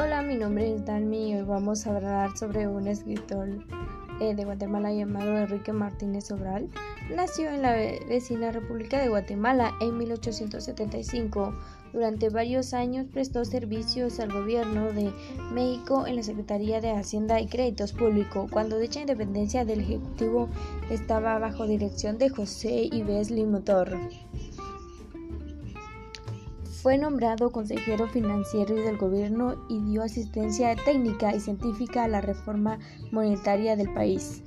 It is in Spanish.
mi nombre es Dalmi y hoy vamos a hablar sobre un escritor eh, de Guatemala llamado Enrique Martínez Sobral. Nació en la vecina República de Guatemala en 1875. Durante varios años prestó servicios al gobierno de México en la Secretaría de Hacienda y Créditos Públicos, cuando dicha independencia del Ejecutivo estaba bajo dirección de José Ives Limotor. Fue nombrado consejero financiero del gobierno y dio asistencia técnica y científica a la reforma monetaria del país.